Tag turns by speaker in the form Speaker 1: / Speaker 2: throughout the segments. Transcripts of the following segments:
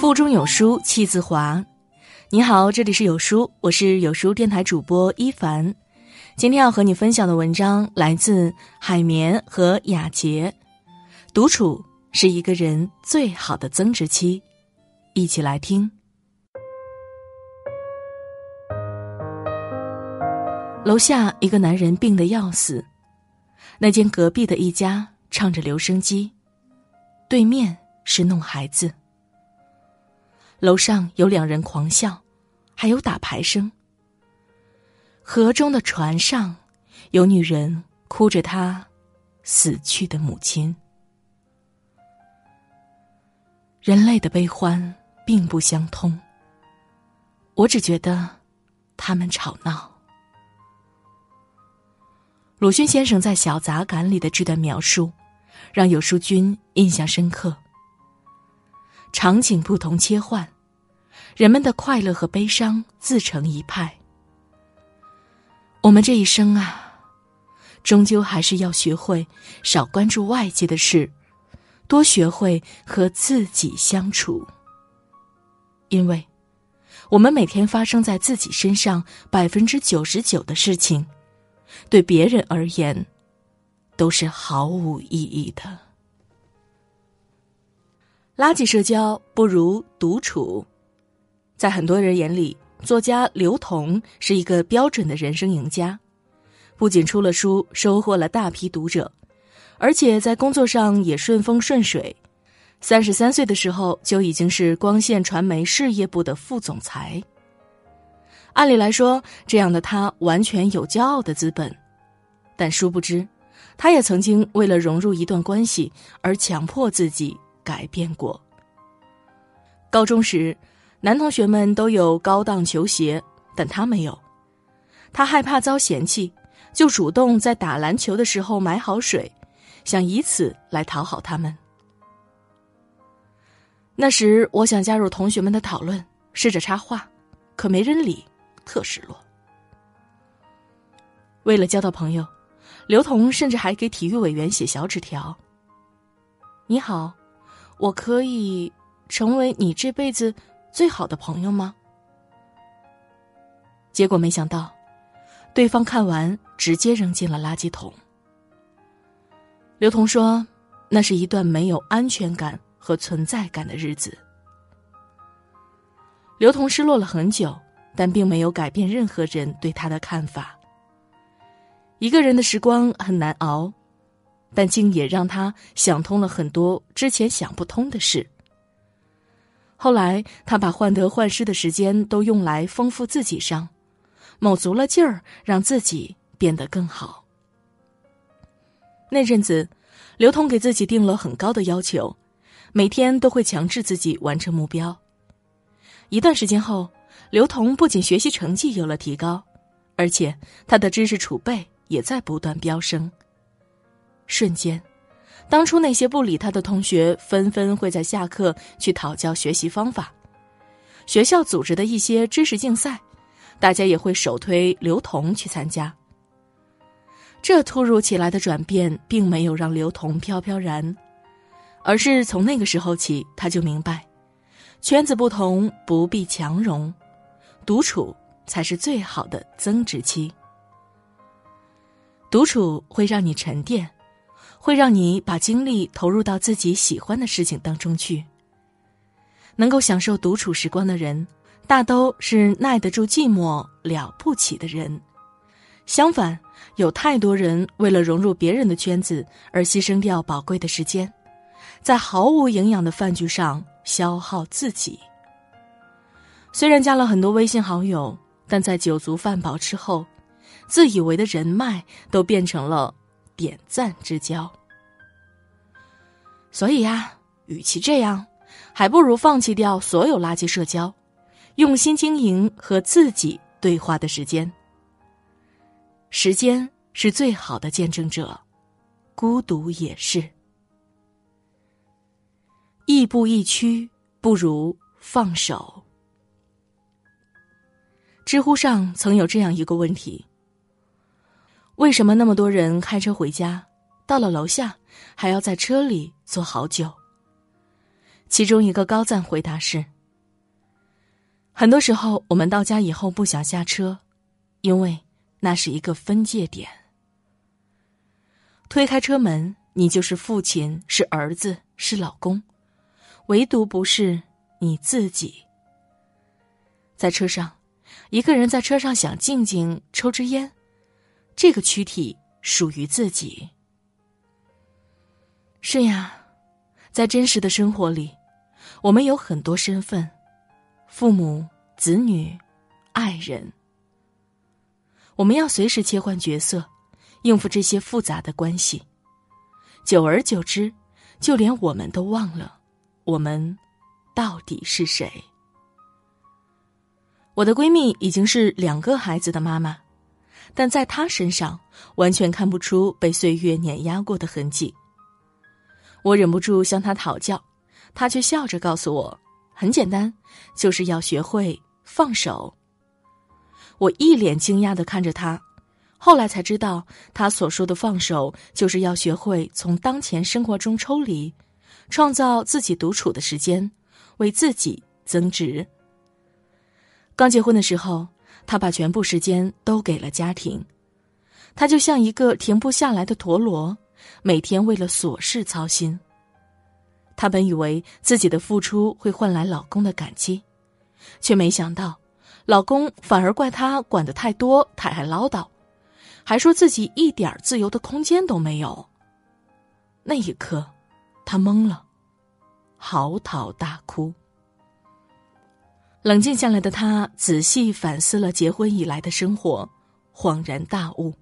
Speaker 1: 腹中有书气自华。你好，这里是有书，我是有书电台主播一凡。今天要和你分享的文章来自海绵和雅洁。独处是一个人最好的增值期，一起来听。楼下一个男人病得要死，那间隔壁的一家唱着留声机，对面是弄孩子。楼上有两人狂笑，还有打牌声。河中的船上，有女人哭着她死去的母亲。人类的悲欢并不相通。我只觉得他们吵闹。鲁迅先生在《小杂感》里的这段描述，让有书君印象深刻。场景不同切换，人们的快乐和悲伤自成一派。我们这一生啊，终究还是要学会少关注外界的事，多学会和自己相处。因为，我们每天发生在自己身上百分之九十九的事情，对别人而言，都是毫无意义的。垃圾社交不如独处，在很多人眼里，作家刘同是一个标准的人生赢家，不仅出了书，收获了大批读者，而且在工作上也顺风顺水。三十三岁的时候就已经是光线传媒事业部的副总裁。按理来说，这样的他完全有骄傲的资本，但殊不知，他也曾经为了融入一段关系而强迫自己。改变过。高中时，男同学们都有高档球鞋，但他没有。他害怕遭嫌弃，就主动在打篮球的时候买好水，想以此来讨好他们。那时，我想加入同学们的讨论，试着插话，可没人理，特失落。为了交到朋友，刘同甚至还给体育委员写小纸条：“你好。”我可以成为你这辈子最好的朋友吗？结果没想到，对方看完直接扔进了垃圾桶。刘同说：“那是一段没有安全感和存在感的日子。”刘同失落了很久，但并没有改变任何人对他的看法。一个人的时光很难熬。但竟也让他想通了很多之前想不通的事。后来，他把患得患失的时间都用来丰富自己上，卯足了劲儿让自己变得更好。那阵子，刘同给自己定了很高的要求，每天都会强制自己完成目标。一段时间后，刘同不仅学习成绩有了提高，而且他的知识储备也在不断飙升。瞬间，当初那些不理他的同学，纷纷会在下课去讨教学习方法。学校组织的一些知识竞赛，大家也会首推刘同去参加。这突如其来的转变，并没有让刘同飘飘然，而是从那个时候起，他就明白，圈子不同不必强融，独处才是最好的增值期。独处会让你沉淀。会让你把精力投入到自己喜欢的事情当中去。能够享受独处时光的人，大都是耐得住寂寞、了不起的人。相反，有太多人为了融入别人的圈子而牺牲掉宝贵的时间，在毫无营养的饭局上消耗自己。虽然加了很多微信好友，但在酒足饭饱之后，自以为的人脉都变成了。点赞之交，所以呀，与其这样，还不如放弃掉所有垃圾社交，用心经营和自己对话的时间。时间是最好的见证者，孤独也是。亦步亦趋，不如放手。知乎上曾有这样一个问题。为什么那么多人开车回家，到了楼下还要在车里坐好久。其中一个高赞回答是：很多时候我们到家以后不想下车，因为那是一个分界点。推开车门，你就是父亲，是儿子，是老公，唯独不是你自己。在车上，一个人在车上想静静抽支烟，这个躯体属于自己。是呀，在真实的生活里，我们有很多身份：父母、子女、爱人。我们要随时切换角色，应付这些复杂的关系。久而久之，就连我们都忘了，我们到底是谁。我的闺蜜已经是两个孩子的妈妈，但在他身上完全看不出被岁月碾压过的痕迹。我忍不住向他讨教，他却笑着告诉我：“很简单，就是要学会放手。”我一脸惊讶的看着他，后来才知道，他所说的放手，就是要学会从当前生活中抽离，创造自己独处的时间，为自己增值。刚结婚的时候，他把全部时间都给了家庭，他就像一个停不下来的陀螺，每天为了琐事操心。他本以为自己的付出会换来老公的感激，却没想到，老公反而怪他管得太多，太爱唠叨，还说自己一点自由的空间都没有。那一刻，他懵了，嚎啕大哭。冷静下来的他仔细反思了结婚以来的生活，恍然大悟：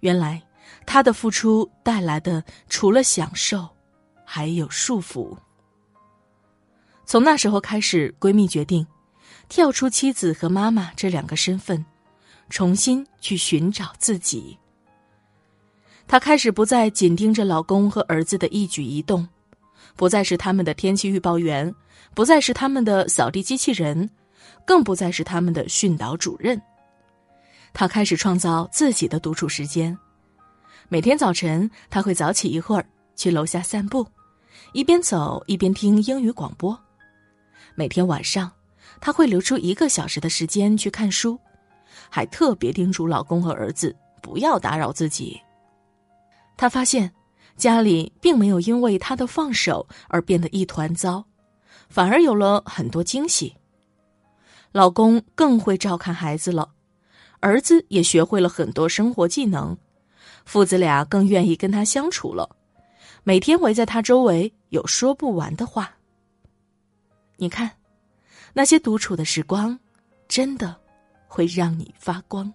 Speaker 1: 原来他的付出带来的除了享受，还有束缚。从那时候开始，闺蜜决定跳出妻子和妈妈这两个身份，重新去寻找自己。她开始不再紧盯着老公和儿子的一举一动，不再是他们的天气预报员。不再是他们的扫地机器人，更不再是他们的训导主任。他开始创造自己的独处时间。每天早晨，他会早起一会儿去楼下散步，一边走一边听英语广播。每天晚上，他会留出一个小时的时间去看书，还特别叮嘱老公和儿子不要打扰自己。他发现，家里并没有因为他的放手而变得一团糟。反而有了很多惊喜。老公更会照看孩子了，儿子也学会了很多生活技能，父子俩更愿意跟他相处了，每天围在他周围有说不完的话。你看，那些独处的时光，真的会让你发光。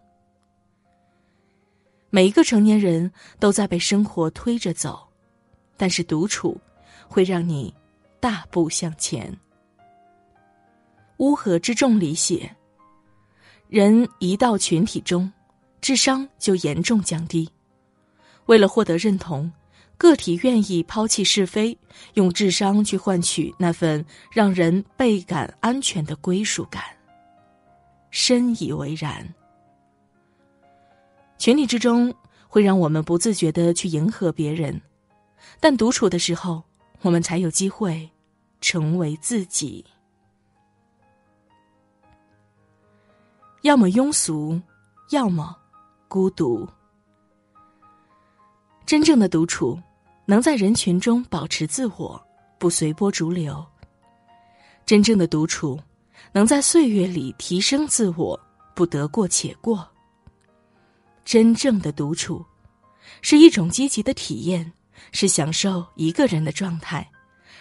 Speaker 1: 每一个成年人都在被生活推着走，但是独处会让你。大步向前。乌合之众里写，人一到群体中，智商就严重降低。为了获得认同，个体愿意抛弃是非，用智商去换取那份让人倍感安全的归属感。深以为然。群体之中会让我们不自觉的去迎合别人，但独处的时候。我们才有机会成为自己。要么庸俗，要么孤独。真正的独处，能在人群中保持自我，不随波逐流；真正的独处，能在岁月里提升自我，不得过且过。真正的独处，是一种积极的体验。是享受一个人的状态，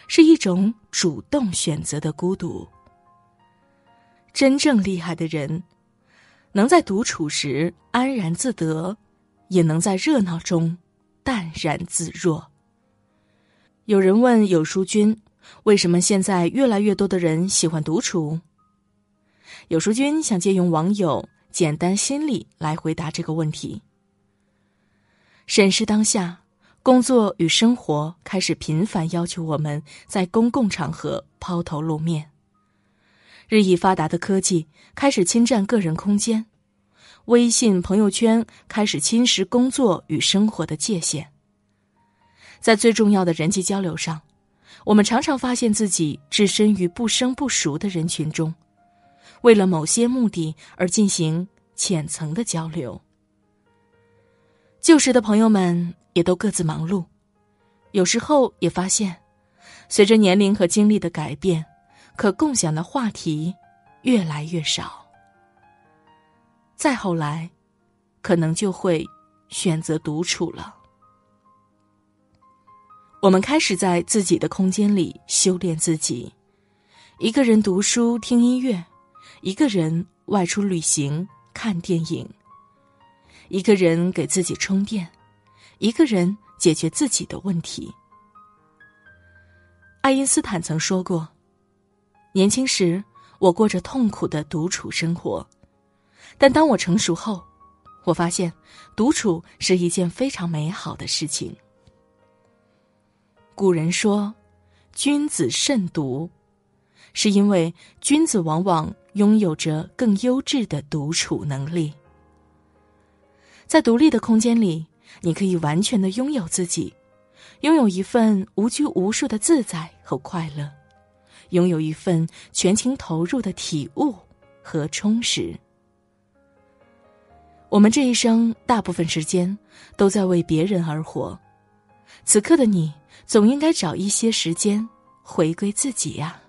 Speaker 1: 是一种主动选择的孤独。真正厉害的人，能在独处时安然自得，也能在热闹中淡然自若。有人问有书君，为什么现在越来越多的人喜欢独处？有书君想借用网友简单心理来回答这个问题。审视当下。工作与生活开始频繁要求我们在公共场合抛头露面。日益发达的科技开始侵占个人空间，微信朋友圈开始侵蚀工作与生活的界限。在最重要的人际交流上，我们常常发现自己置身于不生不熟的人群中，为了某些目的而进行浅层的交流。旧时的朋友们也都各自忙碌，有时候也发现，随着年龄和经历的改变，可共享的话题越来越少。再后来，可能就会选择独处了。我们开始在自己的空间里修炼自己，一个人读书听音乐，一个人外出旅行看电影，一个人给自己充电，一个人解决自己的问题。爱因斯坦曾说过：“年轻时我过着痛苦的独处生活，但当我成熟后，我发现独处是一件非常美好的事情。”古人说：“君子慎独”，是因为君子往往拥有着更优质的独处能力。在独立的空间里，你可以完全的拥有自己，拥有一份无拘无束的自在和快乐，拥有一份全情投入的体悟和充实。我们这一生大部分时间都在为别人而活，此刻的你。总应该找一些时间回归自己呀。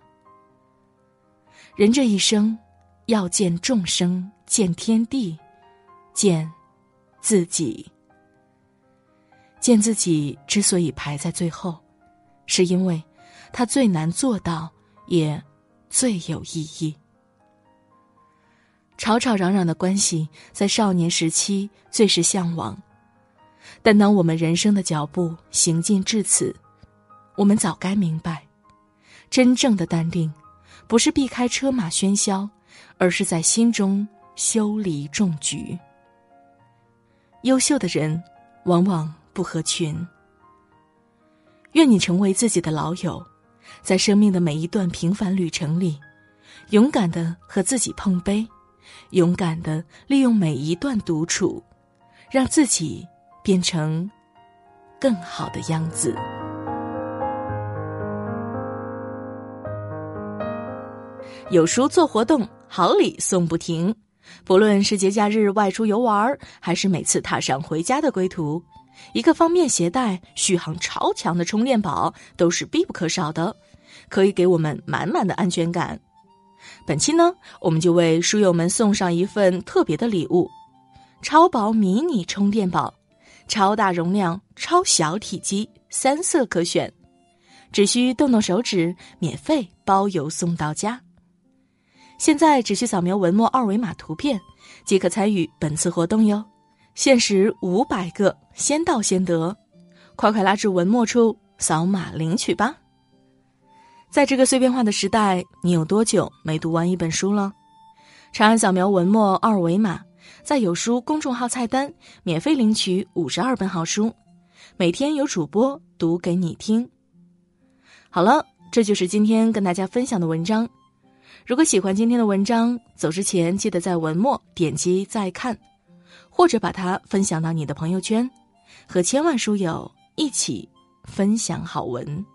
Speaker 1: 人这一生，要见众生，见天地，见自己。见自己之所以排在最后，是因为它最难做到，也最有意义。吵吵嚷嚷的关系，在少年时期最是向往，但当我们人生的脚步行进至此，我们早该明白，真正的淡定，不是避开车马喧嚣，而是在心中修篱种菊。优秀的人，往往不合群。愿你成为自己的老友，在生命的每一段平凡旅程里，勇敢的和自己碰杯，勇敢的利用每一段独处，让自己变成更好的样子。有书做活动，好礼送不停。不论是节假日外出游玩，还是每次踏上回家的归途，一个方便携带、续航超强的充电宝都是必不可少的，可以给我们满满的安全感。本期呢，我们就为书友们送上一份特别的礼物——超薄迷你充电宝，超大容量、超小体积，三色可选，只需动动手指，免费包邮送到家。现在只需扫描文末二维码图片，即可参与本次活动哟，限时五百个，先到先得，快快拉至文末处扫码领取吧。在这个碎片化的时代，你有多久没读完一本书了？长按扫描文末二维码，在有书公众号菜单免费领取五十二本好书，每天有主播读给你听。好了，这就是今天跟大家分享的文章。如果喜欢今天的文章，走之前记得在文末点击再看，或者把它分享到你的朋友圈，和千万书友一起分享好文。